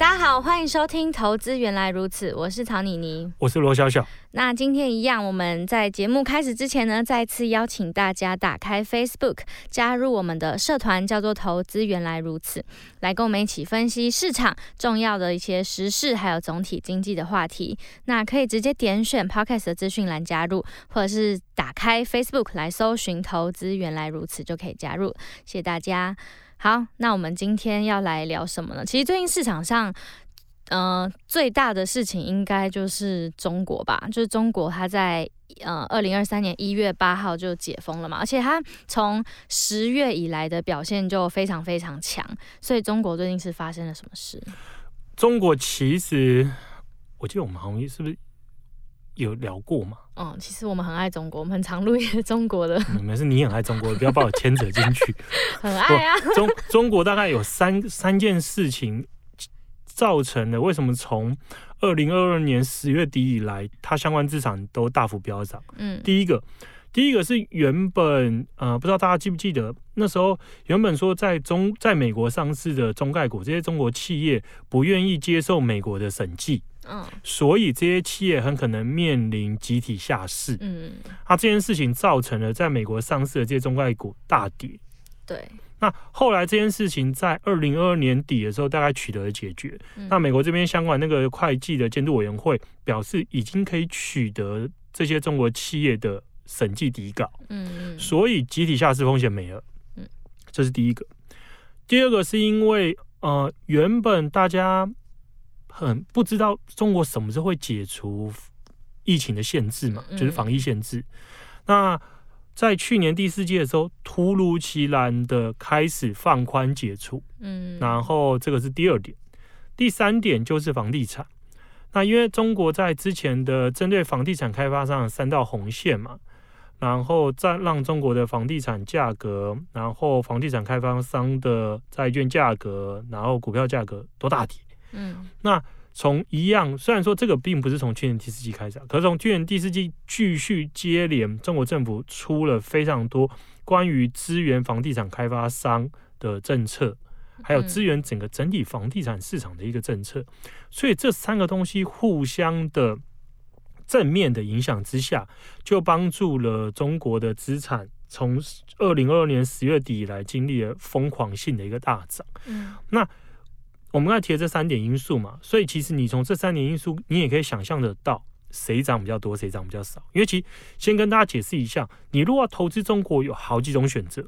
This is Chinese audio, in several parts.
大家好，欢迎收听《投资原来如此》，我是曹妮妮，我是罗小小。那今天一样，我们在节目开始之前呢，再次邀请大家打开 Facebook，加入我们的社团，叫做“投资原来如此”，来跟我们一起分析市场重要的一些时事，还有总体经济的话题。那可以直接点选 Podcast 的资讯栏加入，或者是打开 Facebook 来搜寻“投资原来如此”就可以加入。谢谢大家。好，那我们今天要来聊什么呢？其实最近市场上，呃，最大的事情应该就是中国吧，就是中国它在呃二零二三年一月八号就解封了嘛，而且它从十月以来的表现就非常非常强，所以中国最近是发生了什么事？中国其实，我记得我们好像是不是？有聊过吗？嗯，其实我们很爱中国，我们很常录一些中国的。没事，你很爱中国，不要把我牵扯进去。很爱啊。中中国大概有三三件事情造成的为什么从二零二二年十月底以来，它相关资产都大幅飙涨。嗯，第一个，第一个是原本呃，不知道大家记不记得那时候原本说在中在美国上市的中概股，这些中国企业不愿意接受美国的审计。嗯，所以这些企业很可能面临集体下市。嗯，那这件事情造成了在美国上市的这些中概股大跌。对，那后来这件事情在二零二二年底的时候大概取得了解决。嗯，那美国这边相关那个会计的监督委员会表示，已经可以取得这些中国企业的审计底稿。嗯，所以集体下市风险没了。嗯，这是第一个。第二个是因为呃，原本大家。很不知道中国什么时候会解除疫情的限制嘛，就是防疫限制。那在去年第四季的时候，突如其来的开始放宽解除，嗯，然后这个是第二点。第三点就是房地产。那因为中国在之前的针对房地产开发商的三道红线嘛，然后再让中国的房地产价格，然后房地产开发商的债券价格，然后股票价格都大跌。嗯，那从一样，虽然说这个并不是从去年第四季开始，可是从去年第四季继续接连，中国政府出了非常多关于资源房地产开发商的政策，还有资源整个整体房地产市场的一个政策，所以这三个东西互相的正面的影响之下，就帮助了中国的资产从二零二二年十月底以来经历了疯狂性的一个大涨。嗯，那。我们刚才提的这三点因素嘛，所以其实你从这三点因素，你也可以想象得到谁涨比较多，谁涨比较少。因为其实先跟大家解释一下，你如果要投资中国，有好几种选择。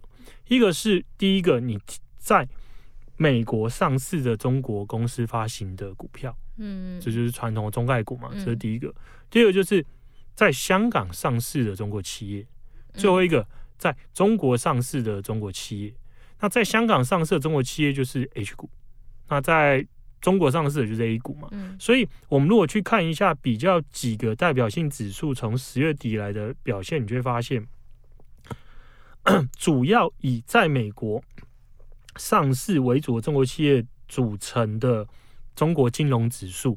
一个是第一个，你在美国上市的中国公司发行的股票，嗯，这就是传统的中概股嘛，这是第一个。第二个就是在香港上市的中国企业，最后一个在中国上市的中国企业。那在香港上市的中国企业就是 H 股。那在中国上市的就是 A 股嘛，嗯，所以我们如果去看一下比较几个代表性指数从十月底来的表现，你就会发现，主要以在美国上市为主的中国企业组成的中国金融指数，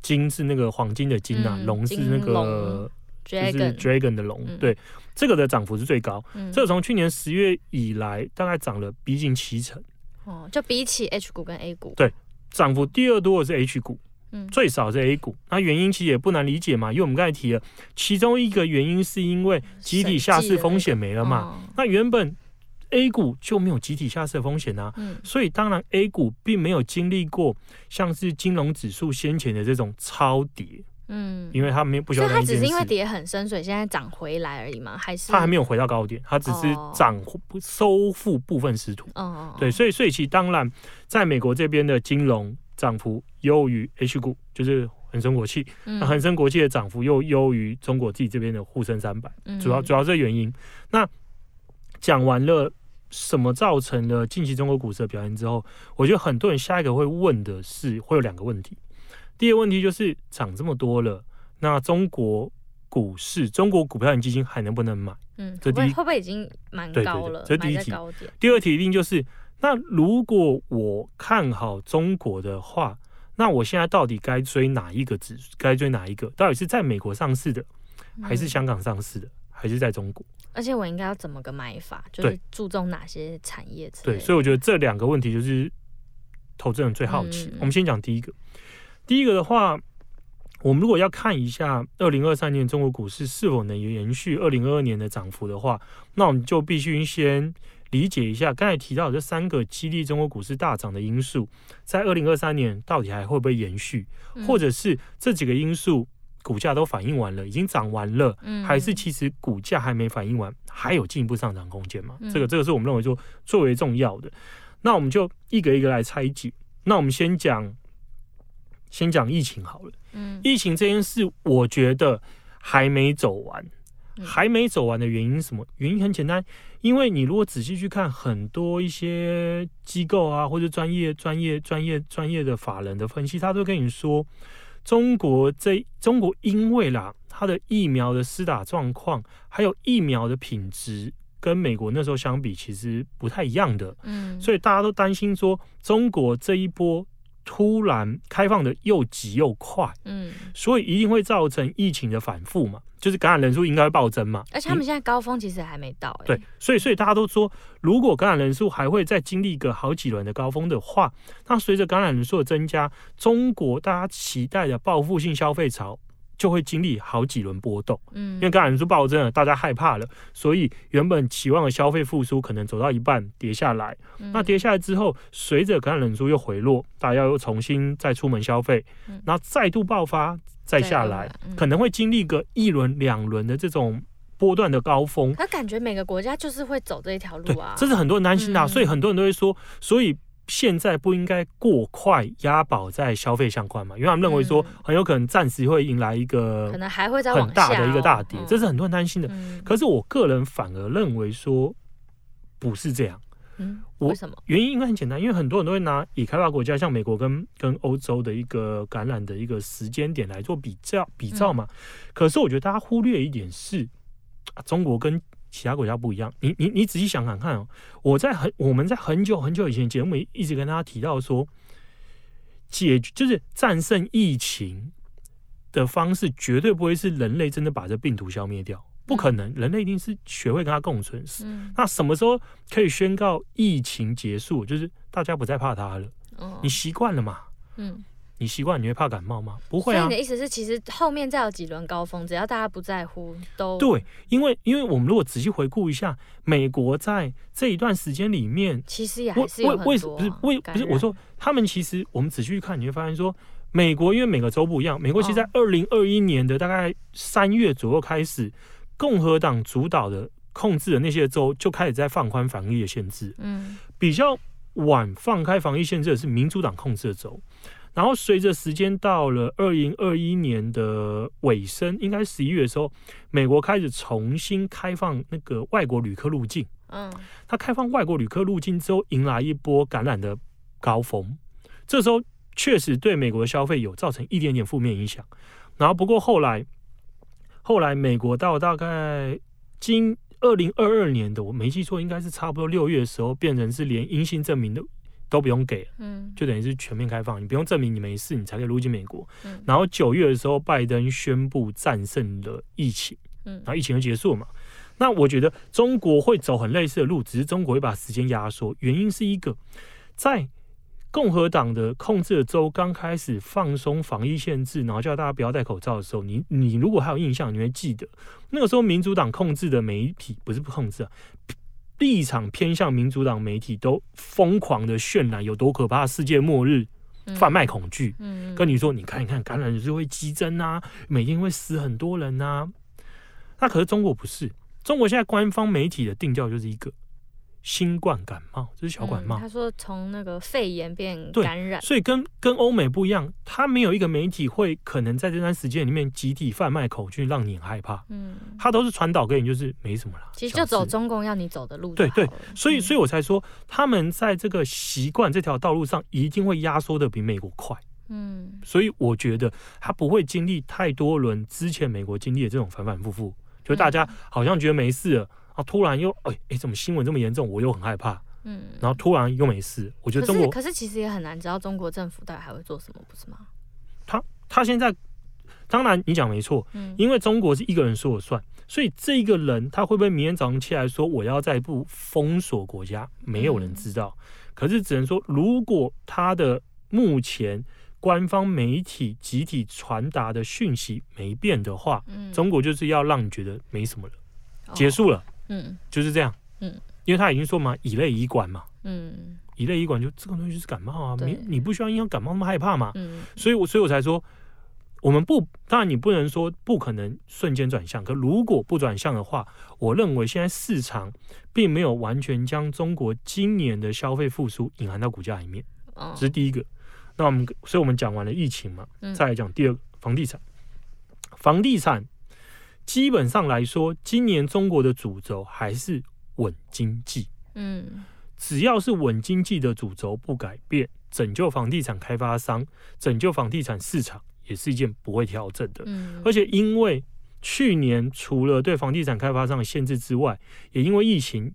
金是那个黄金的金啊，龙、嗯、是那个就是 dragon 的龙，对，这个的涨幅是最高，嗯、这个从去年十月以来大概涨了逼近七成。哦，就比起 H 股跟 A 股，对，涨幅第二多的是 H 股，嗯，最少是 A 股。那原因其实也不难理解嘛，因为我们刚才提了，其中一个原因是因为集体下市风险没了嘛。那，个哦、那原本 A 股就没有集体下市的风险啊，嗯，所以当然 A 股并没有经历过像是金融指数先前的这种超跌。嗯，因为它没有不需要，它只是因为跌很深，所以现在涨回来而已嘛，还是？它还没有回到高点，它只是涨收复部分失土。哦，对，所以所以其当然，在美国这边的金融涨幅优于 H 股，就是恒生国际，嗯、那恒生国际的涨幅又优于中国自己这边的沪深三百，主要主要这原因。那讲完了什么造成了近期中国股市的表现之后，我觉得很多人下一个会问的是，会有两个问题。第二个问题就是涨这么多了，那中国股市、中国股票型基金还能不能买？嗯，这第一会不会已经蛮高了？对对对，这第一题。第二题一定就是，那如果我看好中国的话，那我现在到底该追哪一个指？该追哪一个？到底是在美国上市的，还是香港上市的，还是在中国？而且我应该要怎么个买法？就是注重哪些产业？对，所以我觉得这两个问题就是投资人最好奇。嗯、我们先讲第一个。第一个的话，我们如果要看一下二零二三年中国股市是否能延续二零二二年的涨幅的话，那我们就必须先理解一下刚才提到的这三个激励中国股市大涨的因素，在二零二三年到底还会不会延续，或者是这几个因素股价都反映完了，已经涨完了，还是其实股价还没反映完，还有进一步上涨空间嘛？这个这个是我们认为就最为重要的。那我们就一个一个来拆解。那我们先讲。先讲疫情好了，嗯，疫情这件事，我觉得还没走完，还没走完的原因什么？原因很简单，因为你如果仔细去看很多一些机构啊，或者专业、专业、专业、专业的法人的分析，他都跟你说，中国这中国因为啦，它的疫苗的施打状况，还有疫苗的品质，跟美国那时候相比，其实不太一样的，嗯，所以大家都担心说，中国这一波。突然开放的又急又快，嗯，所以一定会造成疫情的反复嘛，就是感染人数应该会暴增嘛。而且他们现在高峰其实还没到，欸，对，所以所以大家都说，如果感染人数还会再经历个好几轮的高峰的话，那随着感染人数的增加，中国大家期待的报复性消费潮。就会经历好几轮波动，嗯，因为感染人数暴增了，大家害怕了，所以原本期望的消费复苏可能走到一半跌下来。嗯、那跌下来之后，随着感染人数又回落，大家又重新再出门消费，嗯、然后再度爆发再下来，嗯、可能会经历个一轮两轮的这种波段的高峰。他感觉每个国家就是会走这一条路啊，这是很多人担心的，嗯、所以很多人都会说，所以。现在不应该过快押宝在消费相关嘛？因为他们认为说很有可能暂时会迎来一个可能还会很大的一个大跌，这是很多人担心的。可是我个人反而认为说不是这样。嗯，为什么？原因应该很简单，因为很多人都会拿已开发国家像美国跟跟欧洲的一个感染的一个时间点来做比较比照嘛。可是我觉得大家忽略一点是，中国跟其他国家不一样，你你你仔细想想看哦，我在很我们在很久很久以前节目一直跟大家提到说，解决就是战胜疫情的方式，绝对不会是人类真的把这病毒消灭掉，不可能，人类一定是学会跟它共存。嗯，那什么时候可以宣告疫情结束？就是大家不再怕它了，你习惯了嘛？嗯。你习惯你会怕感冒吗？不会啊。所以你的意思是，其实后面再有几轮高峰，只要大家不在乎，都对。因为，因为我们如果仔细回顾一下，美国在这一段时间里面，其实也还是有很多、啊、为，为不是为不是我说他们其实我们仔细去看，你会发现说，美国因为每个州不一样，美国其实在二零二一年的大概三月左右开始，共和党主导的控制的那些州就开始在放宽防疫的限制。嗯，比较晚放开防疫限制的是民主党控制的州。然后随着时间到了二零二一年的尾声，应该十一月的时候，美国开始重新开放那个外国旅客入境。嗯，他开放外国旅客入境之后，迎来一波感染的高峰。这时候确实对美国的消费有造成一点点负面影响。然后不过后来，后来美国到大概今二零二二年的，我没记错，应该是差不多六月的时候，变成是连阴性证明的。都不用给，嗯，就等于是全面开放，你不用证明你没事，你才可以入境美国。嗯，然后九月的时候，拜登宣布战胜了疫情，嗯，然后疫情就结束了嘛。那我觉得中国会走很类似的路，只是中国会把时间压缩。原因是一个，在共和党的控制的州刚开始放松防疫限制，然后叫大家不要戴口罩的时候，你你如果还有印象，你会记得那个时候民主党控制的媒体不是不控制啊。立场偏向民主党媒体都疯狂的渲染有多可怕，世界末日，贩卖恐惧，嗯，跟你说，你看，一看，感染人数会激增啊，每天会死很多人啊。那可是中国不是，中国现在官方媒体的定调就是一个新冠感冒，这是小感冒。嗯、他说从那个肺炎变感染，所以跟跟欧美不一样，他没有一个媒体会可能在这段时间里面集体贩卖口径，让你很害怕。嗯，他都是传导给你，就是没什么啦。其实就走中共要你走的路。对对，所以所以我才说，他们在这个习惯这条道路上，一定会压缩的比美国快。嗯，所以我觉得他不会经历太多轮之前美国经历的这种反反复复，就大家好像觉得没事了。突然又哎哎，怎么新闻这么严重？我又很害怕。嗯，然后突然又没事。我觉得中国可是，其实也很难知道中国政府到底还会做什么，不是吗？他他现在当然你讲没错，嗯，因为中国是一个人说了算，所以这一个人他会不会明天早上起来说我要再不封锁国家，没有人知道。嗯，可是只能说，如果他的目前官方媒体集体传达的讯息没变的话，嗯，中国就是要让你觉得没什么了，结束了。哦嗯，就是这样。嗯，因为他已经说嘛，乙类乙管嘛。嗯，乙类乙管就这个东西就是感冒啊，你你不需要因为感冒那么害怕嘛。嗯，所以我所以我才说，我们不，当然你不能说不可能瞬间转向，可如果不转向的话，我认为现在市场并没有完全将中国今年的消费复苏隐含到股价里面。这是第一个。那我们，所以我们讲完了疫情嘛，再来讲第二个房地产，房地产。基本上来说，今年中国的主轴还是稳经济。嗯，只要是稳经济的主轴不改变，拯救房地产开发商、拯救房地产市场，也是一件不会调整的。嗯，而且因为去年除了对房地产开发商的限制之外，也因为疫情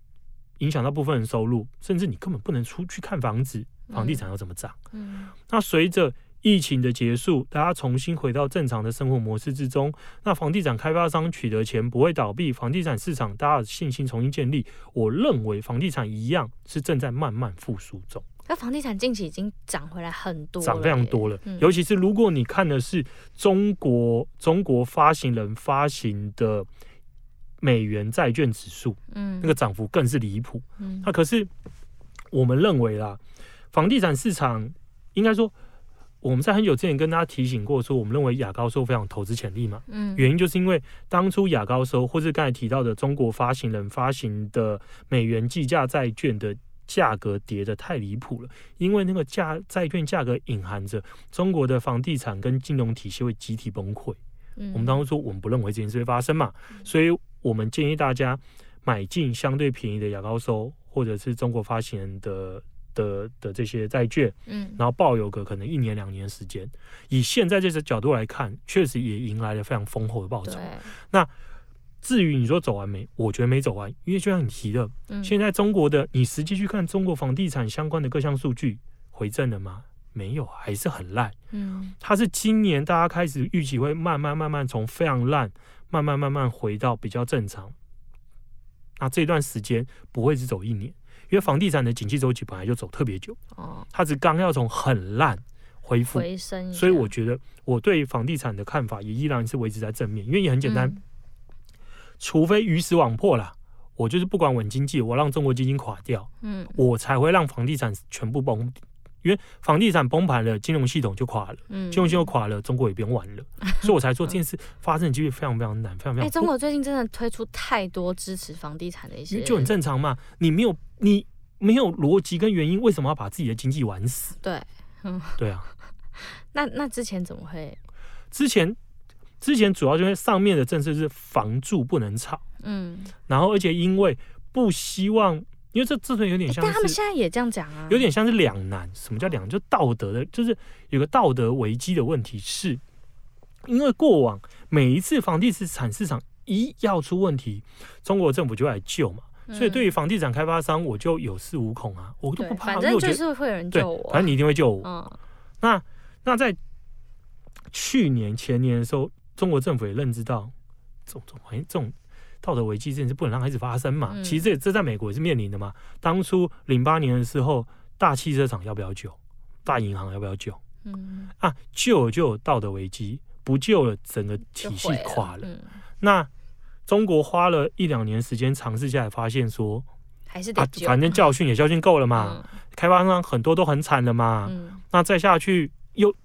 影响到部分人收入，甚至你根本不能出去看房子，房地产要怎么涨？嗯，那随着疫情的结束，大家重新回到正常的生活模式之中。那房地产开发商取得钱不会倒闭，房地产市场大家的信心重新建立。我认为房地产一样是正在慢慢复苏中。那房地产近期已经涨回来很多，涨非常多了。尤其是如果你看的是中国中国发行人发行的美元债券指数，嗯，那个涨幅更是离谱。嗯，那可是我们认为啦，房地产市场应该说。我们在很久之前跟大家提醒过，说我们认为亚高收非常投资潜力嘛，嗯，原因就是因为当初亚高收或是刚才提到的中国发行人发行的美元计价债券的价格跌得太离谱了，因为那个价债券价格隐含着中国的房地产跟金融体系会集体崩溃。嗯，我们当初说我们不认为这件事会发生嘛，所以我们建议大家买进相对便宜的亚高收或者是中国发行人的。的的这些债券，嗯，然后抱有个可能一年两年时间，以现在这个角度来看，确实也迎来了非常丰厚的报酬。那至于你说走完没？我觉得没走完，因为就像你提的，嗯，现在中国的你实际去看中国房地产相关的各项数据回正了吗？没有，还是很烂。嗯，它是今年大家开始预期会慢慢慢慢从非常烂，慢慢慢慢回到比较正常。那这段时间不会只走一年。因为房地产的景气周期本来就走特别久，哦，它只刚要从很烂恢复回升，所以我觉得我对房地产的看法也依然是维持在正面。因为也很简单，嗯、除非鱼死网破了，我就是不管稳经济，我让中国基金垮掉，嗯，我才会让房地产全部崩。因为房地产崩盘了，金融系统就垮了，嗯，金融系统垮了，中国也不用玩了，所以我才说这件事发生的几率非常非常难，非常非常。哎，中国最近真的推出太多支持房地产的一些，就很正常嘛。你没有你没有逻辑跟原因，为什么要把自己的经济玩死？对，嗯，对啊。那那之前怎么会？之前之前主要就是上面的政策是房住不能炒，嗯，然后而且因为不希望。因为这这段有点像，但他们现在也这样讲啊，有点像是两难。什么叫两难？就道德的，就是有个道德危机的问题。是因为过往每一次房地产市场一要出问题，中国政府就来救嘛。所以对于房地产开发商，我就有恃无恐啊，我都不怕。反正就是会有人救我，反正你一定会救我。那那在去年前年的时候，中国政府也认知到这种这种这种。道德危机这件事不能让孩子发生嘛？嗯、其实这这在美国也是面临的嘛。当初零八年的时候，大汽车厂要不要救？大银行要不要救？嗯啊，救了就有道德危机，不救了整个体系垮了。了嗯、那中国花了一两年时间尝试下来，发现说还是得、啊、反正教训也教训够了嘛。嗯、开发商很多都很惨了嘛。嗯、那再下去又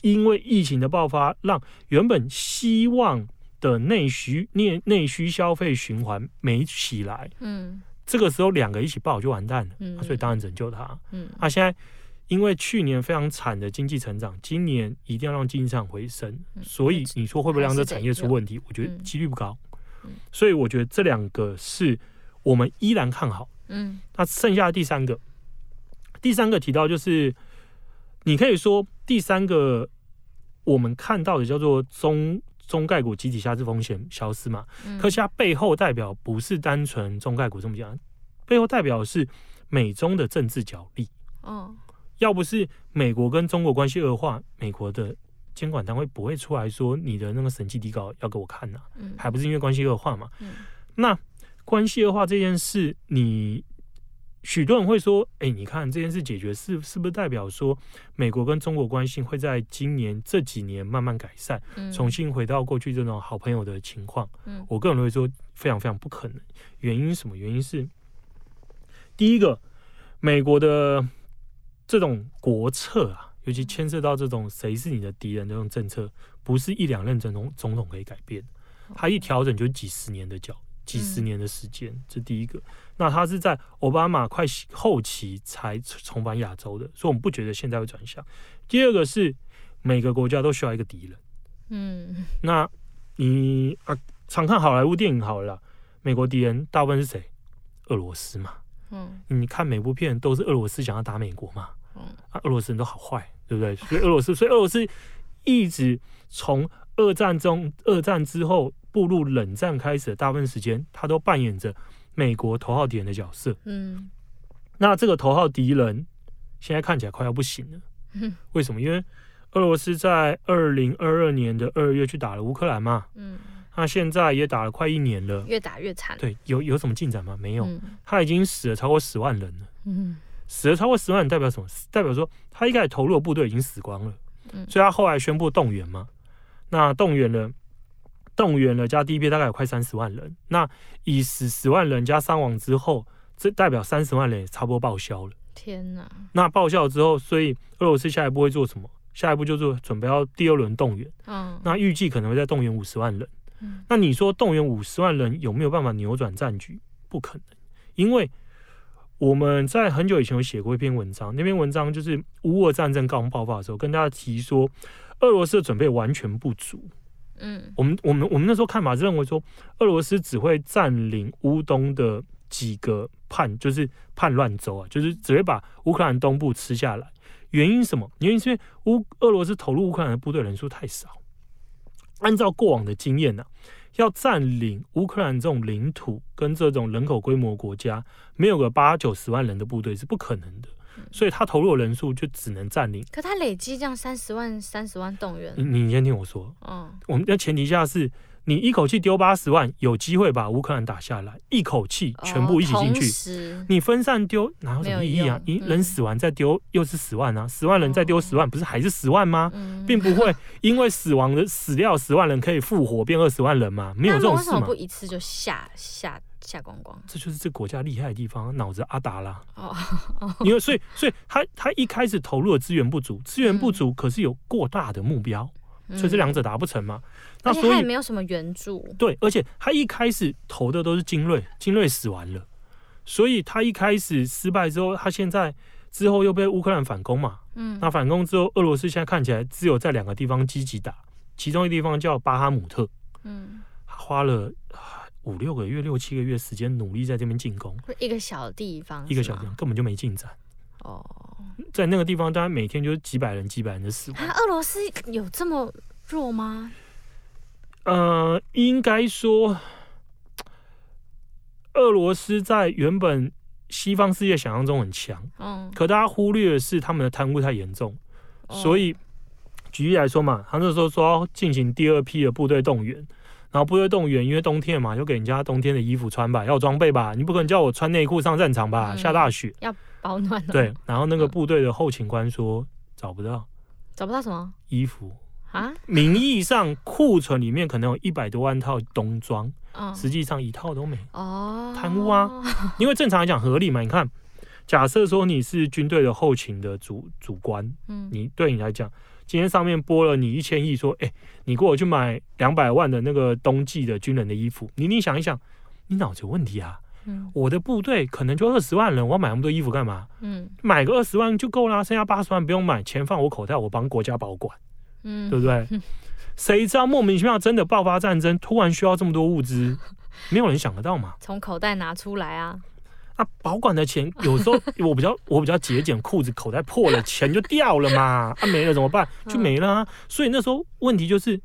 因为疫情的爆发，让原本希望的内需内内需消费循环没起来，嗯，这个时候两个一起爆就完蛋了，嗯啊、所以当然拯救它。嗯，啊，现在因为去年非常惨的经济成长，今年一定要让经济上回升，嗯、所以你说会不会让这产业出问题？我觉得几率不高。嗯、所以我觉得这两个是我们依然看好。嗯，那剩下的第三个，第三个提到就是，你可以说第三个我们看到的叫做中中概股集体下市风险消失嘛？嗯、可是它背后代表不是单纯中概股这么讲，背后代表的是美中的政治角力。哦，要不是美国跟中国关系恶化，美国的监管单位不会出来说你的那个审计底稿要给我看呐、啊，嗯、还不是因为关系恶化嘛？嗯、那。关系恶化这件事，你许多人会说：“哎，你看这件事解决是是不是代表说美国跟中国关系会在今年这几年慢慢改善，重新回到过去这种好朋友的情况？”嗯，我个人会说非常非常不可能。原因什么？原因是第一个，美国的这种国策啊，尤其牵涉到这种谁是你的敌人这种政策，不是一两任总统总统可以改变，他一调整就几十年的脚。几十年的时间，这第一个。那他是在奥巴马快后期才重返亚洲的，所以我们不觉得现在会转向。第二个是每个国家都需要一个敌人。嗯，那你啊，常看好莱坞电影好了啦，美国敌人大部分是谁？俄罗斯嘛。嗯，你看每部片都是俄罗斯想要打美国嘛。嗯，啊，俄罗斯人都好坏，对不对？所以俄罗斯，所以俄罗斯一直从二战中，二战之后。步入冷战开始的大部分时间，他都扮演着美国头号敌人的角色。嗯，那这个头号敌人现在看起来快要不行了。嗯，为什么？因为俄罗斯在二零二二年的二月去打了乌克兰嘛。嗯，那现在也打了快一年了，越打越惨。对，有有什么进展吗？没有。嗯，他已经死了超过十万人了。嗯，死了超过十万人代表什么？代表说他一开始投入的部队已经死光了。嗯，所以他后来宣布动员嘛。那动员了。动员了加第一批大概有快三十万人，那以十十万人加伤亡之后，这代表三十万人也差不多报销了。天哪！那报销之后，所以俄罗斯下一步会做什么？下一步就是准备要第二轮动员。嗯，那预计可能会再动员五十万人。嗯，那你说动员五十万人有没有办法扭转战局？不可能，因为我们在很久以前有写过一篇文章，那篇文章就是乌俄战争刚爆发的时候，跟大家提说，俄罗斯的准备完全不足。嗯，我们我们我们那时候看法是认为说，俄罗斯只会占领乌东的几个叛，就是叛乱州啊，就是只会把乌克兰东部吃下来。原因什么？原因是因为乌俄罗斯投入乌克兰的部队人数太少。按照过往的经验呢、啊，要占领乌克兰这种领土跟这种人口规模国家，没有个八九十万人的部队是不可能的。所以他投入的人数就只能占领。可他累积这样三十万、三十万动员，你你先听我说。嗯，我们的前提下是，你一口气丢八十万，有机会把乌克兰打下来，一口气全部一起进去。哦、你分散丢哪有什么意义啊？你人死完再丢又是十万啊，十万人再丢十万，不是还是十万吗？嗯、并不会因为死亡的死掉十万人可以复活变二十万人嘛？没有这种事嘛？为什么不一次就下下？下光光，这就是这国家厉害的地方，脑子阿达啦。哦，因为所以所以他他一开始投入的资源不足，资源不足，可是有过大的目标，嗯、所以这两者达不成嘛。那所以他也没有什么援助。对，而且他一开始投的都是精锐，精锐死完了，所以他一开始失败之后，他现在之后又被乌克兰反攻嘛。嗯，那反攻之后，俄罗斯现在看起来只有在两个地方积极打，其中一个地方叫巴哈姆特。嗯，花了。五六个月、六七个月时间努力在这边进攻，一个小地方，一个小地方根本就没进展。哦，在那个地方，大家每天就是几百人、几百人的死亡。俄罗斯有这么弱吗？呃，应该说，俄罗斯在原本西方世界想象中很强，嗯，可大家忽略的是他们的贪污太严重，哦、所以举例来说嘛，他那时候说要进行第二批的部队动员。然后部队动员，因为冬天嘛，就给人家冬天的衣服穿吧，要装备吧，你不可能叫我穿内裤上战场吧？嗯、下大雪要保暖。对，然后那个部队的后勤官说找不到，找不到什么衣服啊？名义上库存里面可能有一百多万套冬装，嗯、实际上一套都没。哦，贪污啊！因为正常来讲合理嘛，你看，假设说你是军队的后勤的主主官，嗯，你对你来讲。今天上面拨了你一千亿，说，哎、欸，你给我去买两百万的那个冬季的军人的衣服，你你想一想，你脑子有问题啊？嗯，我的部队可能就二十万人，我要买那么多衣服干嘛？嗯，买个二十万就够啦，剩下八十万不用买，钱放我口袋，我帮国家保管，嗯，对不对？谁知道莫名其妙真的爆发战争，突然需要这么多物资，没有人想得到嘛？从口袋拿出来啊！那保管的钱有时候我比较我比较节俭，裤子口袋破了，钱就掉了嘛，啊没了怎么办？就没了啊！所以那时候问题就是，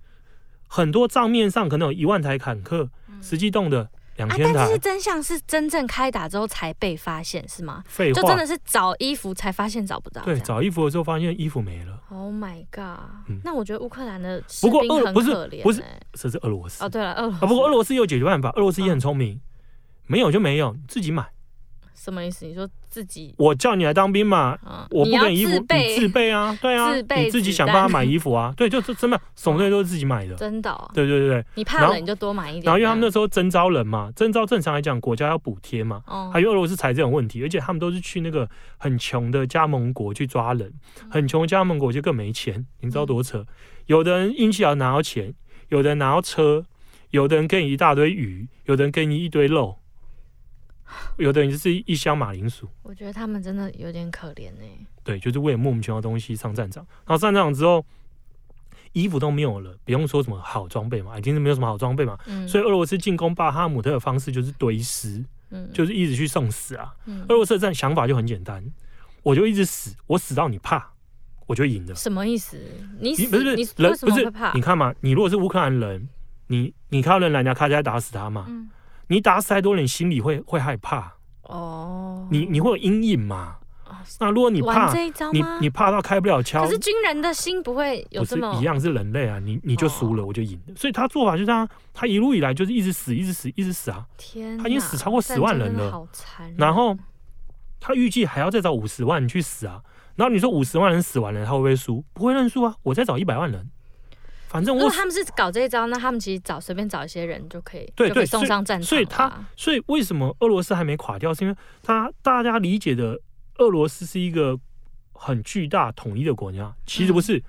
很多账面上可能有一万台坦克，实际动的。两千台，但是真相是真正开打之后才被发现，是吗？废话，就真的是找衣服才发现找不到。对，找衣服的时候发现衣服没了。Oh my god！、嗯、那我觉得乌克兰的不过俄不是不是，这是俄罗斯。哦，对了，俄罗斯。啊，不过俄罗斯有解决办法，俄罗斯也很聪明，哦、没有就没有，自己买。什么意思？你说自己？我叫你来当兵嘛，嗯、我不给你衣服，你，自备啊，对啊，你自己想办法买衣 服啊，对，就是真的，什么东西都是自己买的，真的、哦，对对对对。你怕冷你就多买一点。然后因为他们那时候征招人嘛，征招正常来讲国家要补贴嘛，哦、还有俄罗斯财政有问题，而且他们都是去那个很穷的加盟国去抓人，很穷的加盟国就更没钱，你知道多扯？嗯、有的人运气好拿到钱，有的人拿到车，有的人给你一大堆鱼，有的人给你一堆肉。有的人就是一箱马铃薯，我觉得他们真的有点可怜呢。对，就是为了莫名其妙的东西上战场，然后上战场之后，衣服都没有了，不用说什么好装备嘛，已经是没有什么好装备嘛。嗯。所以俄罗斯进攻巴哈姆特的方式就是堆尸，嗯，就是一直去送死啊。嗯。俄罗斯的战想法就很简单，我就一直死，我死到你怕，我就赢了。什么意思？你不是你人不是？你看嘛，你如果是乌克兰人，你你看到人来，你要开枪打死他嘛。嗯。你打死太多人，心里会会害怕哦。你你会有阴影嘛？那如果你怕，你你怕到开不了枪，可是军人的心不会有这么一样是人类啊。你你就输了，我就赢了。所以他做法就是这样，他一路以来就是一直死，一直死，一直死啊。天，他已经死超过十万人了，好残。然后他预计还要再找五十万人去死啊。然后你说五十万人死完了，他会不会输？不会认输啊。我再找一百万人。反正我如果他们是搞这一招，那他们其实找随便找一些人就可以，对对，送上战场。所以他，所以为什么俄罗斯还没垮掉？是因为他大家理解的俄罗斯是一个很巨大统一的国家，其实不是。嗯、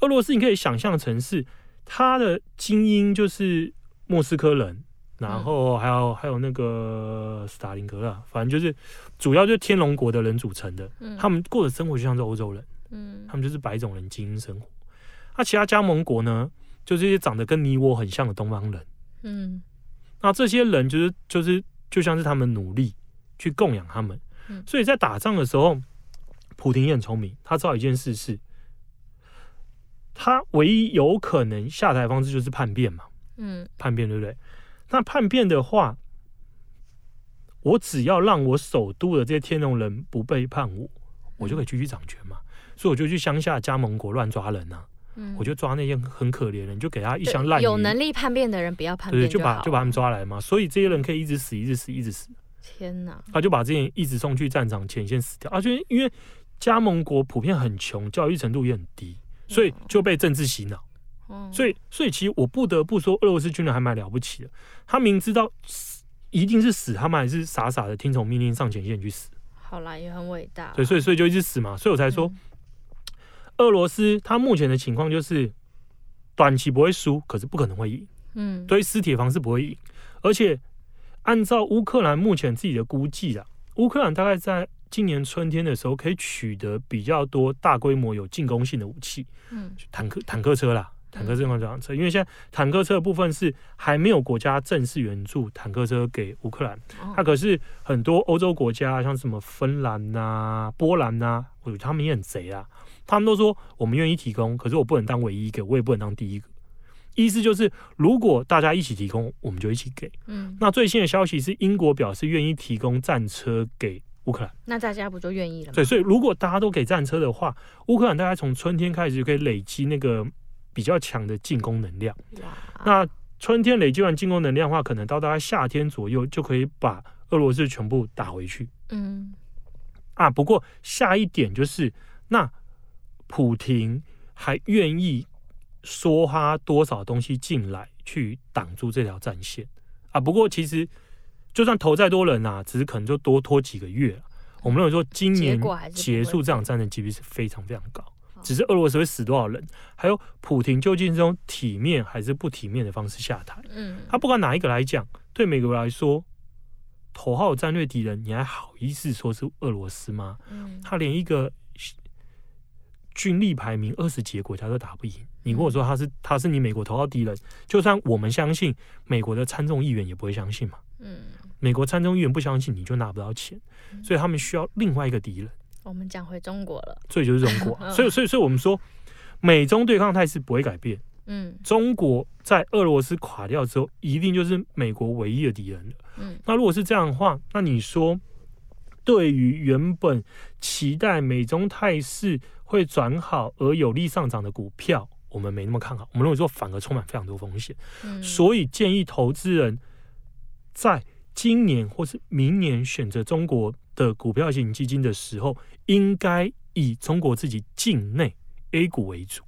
俄罗斯你可以想象成是他的精英就是莫斯科人，然后还有还有那个斯大林格勒，反正就是主要就是天龙国的人组成的。嗯、他们过的生活就像是欧洲人，嗯，他们就是白种人精英生活。那其他加盟国呢？就这些长得跟你我很像的东方人，嗯，那这些人就是就是就像是他们努力去供养他们，嗯，所以在打仗的时候，普廷也很聪明，他知道一件事是，他唯一有可能下台的方式就是叛变嘛，嗯，叛变对不对？那叛变的话，我只要让我首都的这些天龙人不背叛我，我就可以继续掌权嘛，所以我就去乡下加盟国乱抓人呢、啊。嗯，我就抓那些很可怜的，你就给他一箱烂鱼。有能力叛变的人不要叛变就，就把就把他们抓来嘛。所以这些人可以一直死，一直死，一直死。天哪！他就把这些人一直送去战场前线死掉。而、啊、且因为加盟国普遍很穷，教育程度也很低，所以就被政治洗脑。嗯，所以所以其实我不得不说，俄罗斯军人还蛮了不起的。他明知道死一定是死，他们还是傻傻的听从命令上前线去死。好啦，也很伟大。对，所以所以就一直死嘛。所以我才说。嗯俄罗斯它目前的情况就是短期不会输，可是不可能会赢。嗯，堆尸铁房是不会赢，而且按照乌克兰目前自己的估计啊，乌克兰大概在今年春天的时候可以取得比较多大规模有进攻性的武器。嗯，坦克坦克车啦，坦克车跟这辆车，因为现在坦克车的部分是还没有国家正式援助坦克车给乌克兰，它可是很多欧洲国家像什么芬兰呐、啊、波兰呐、啊，我觉得他们也很贼啊。他们都说我们愿意提供，可是我不能当唯一一个，我也不能当第一个。意思就是，如果大家一起提供，我们就一起给。嗯，那最新的消息是，英国表示愿意提供战车给乌克兰。那大家不就愿意了吗？对，所以如果大家都给战车的话，乌克兰大概从春天开始就可以累积那个比较强的进攻能量。那春天累积完进攻能量的话，可能到大概夏天左右就可以把俄罗斯全部打回去。嗯。啊，不过下一点就是那。普廷还愿意说他多少东西进来去挡住这条战线啊？不过其实就算投再多人啊，只是可能就多拖几个月。我们认为说今年结束这场战争几率是非常非常高。只是俄罗斯会死多少人，还有普廷究竟是用体面还是不体面的方式下台？嗯，他不管哪一个来讲，对美国来说头号战略敌人，你还好意思说是俄罗斯吗？嗯，他连一个军力排名二十几个国家都打不赢，你跟我说他是他是你美国头号敌人，就算我们相信，美国的参众议员也不会相信嘛。嗯，美国参众议员不相信，你就拿不到钱，所以他们需要另外一个敌人。我们讲回中国了，所以就是中国，所以所以所以我们说，美中对抗态势不会改变。嗯，中国在俄罗斯垮掉之后，一定就是美国唯一的敌人了。嗯，那如果是这样的话，那你说，对于原本期待美中态势会转好而有利上涨的股票，我们没那么看好。我们认为说，反而充满非常多风险。嗯，所以建议投资人在今年或是明年选择中国的股票型基金的时候，应该以中国自己境内 A 股为主。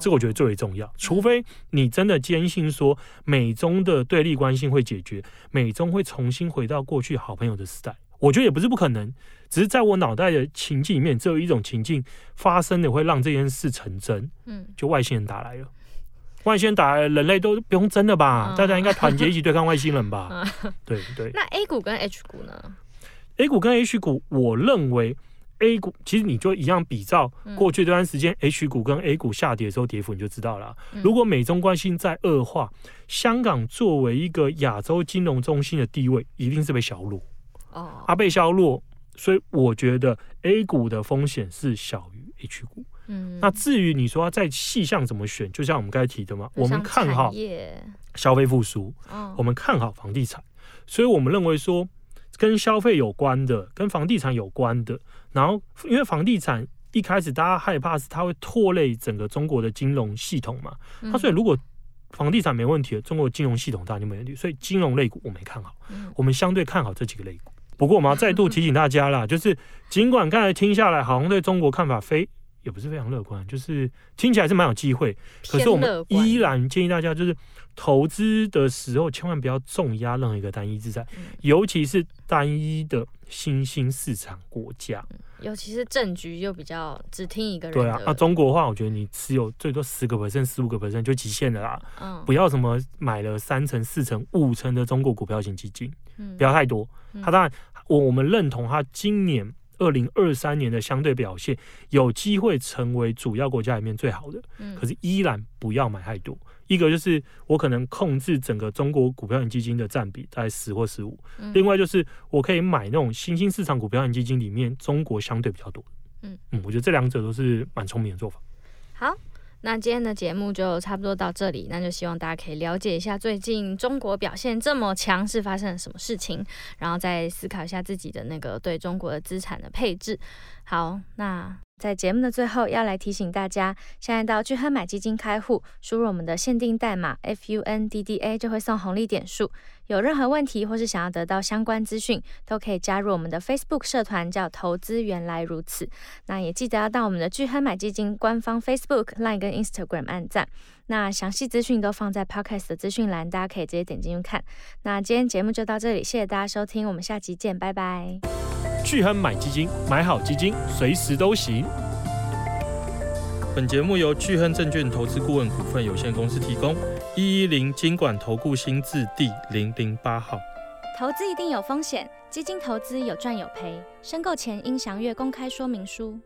这个我觉得最为重要，除非你真的坚信说美中的对立关系会解决，美中会重新回到过去好朋友的时代，我觉得也不是不可能，只是在我脑袋的情境里面，只有一种情境发生的会让这件事成真，嗯，就外星人打来了，外星人打来，人类都不用争了吧，大家应该团结一起对抗外星人吧，对对。那 A 股跟 H 股呢？A 股跟 H 股，我认为。A 股其实你就一样比照过去这段时间 H 股跟 A 股下跌的时候跌幅，你就知道了。如果美中关系在恶化，香港作为一个亚洲金融中心的地位一定是被削弱。哦，啊被削弱，所以我觉得 A 股的风险是小于 H 股。嗯，那至于你说要在细项怎么选，就像我们刚才提的嘛，我们看好消费复苏，我们看好房地产，所以我们认为说。跟消费有关的，跟房地产有关的，然后因为房地产一开始大家害怕是它会拖累整个中国的金融系统嘛，嗯、它所以如果房地产没问题了，中国金融系统当然就没问题，所以金融类股我没看好，嗯、我们相对看好这几个类股。不过我们要再度 提醒大家啦，就是尽管刚才听下来好像对中国看法非也不是非常乐观，就是听起来是蛮有机会，可是我们依然建议大家就是。投资的时候，千万不要重压任何一个单一资产，嗯、尤其是单一的新兴市场国家，尤其是政局又比较只听一个人。对啊，那中国的话，我觉得你持有最多十个 percent、十五个 percent 就极限了啦。嗯，不要什么买了三成、四成、五成的中国股票型基金，嗯，不要太多。他当然，我我们认同他今年二零二三年的相对表现有机会成为主要国家里面最好的，嗯，可是依然不要买太多。一个就是我可能控制整个中国股票型基金的占比在十或十五，另外就是我可以买那种新兴市场股票型基金里面中国相对比较多。嗯嗯，我觉得这两者都是蛮聪明的做法。好，那今天的节目就差不多到这里，那就希望大家可以了解一下最近中国表现这么强是发生了什么事情，然后再思考一下自己的那个对中国的资产的配置。好，那。在节目的最后，要来提醒大家，现在到巨亨买基金开户，输入我们的限定代码 FUNDDA 就会送红利点数。有任何问题或是想要得到相关资讯，都可以加入我们的 Facebook 社团，叫“投资原来如此”。那也记得要到我们的巨亨买基金官方 Facebook、Line 跟 Instagram 按赞。那详细资讯都放在 Podcast 的资讯栏，大家可以直接点进去看。那今天节目就到这里，谢谢大家收听，我们下期见，拜拜。巨亨买基金，买好基金，随时都行。本节目由巨亨证券投资顾问股份有限公司提供，一一零金管投顾新字第零零八号。投资一定有风险，基金投资有赚有赔，申购前应详阅公开说明书。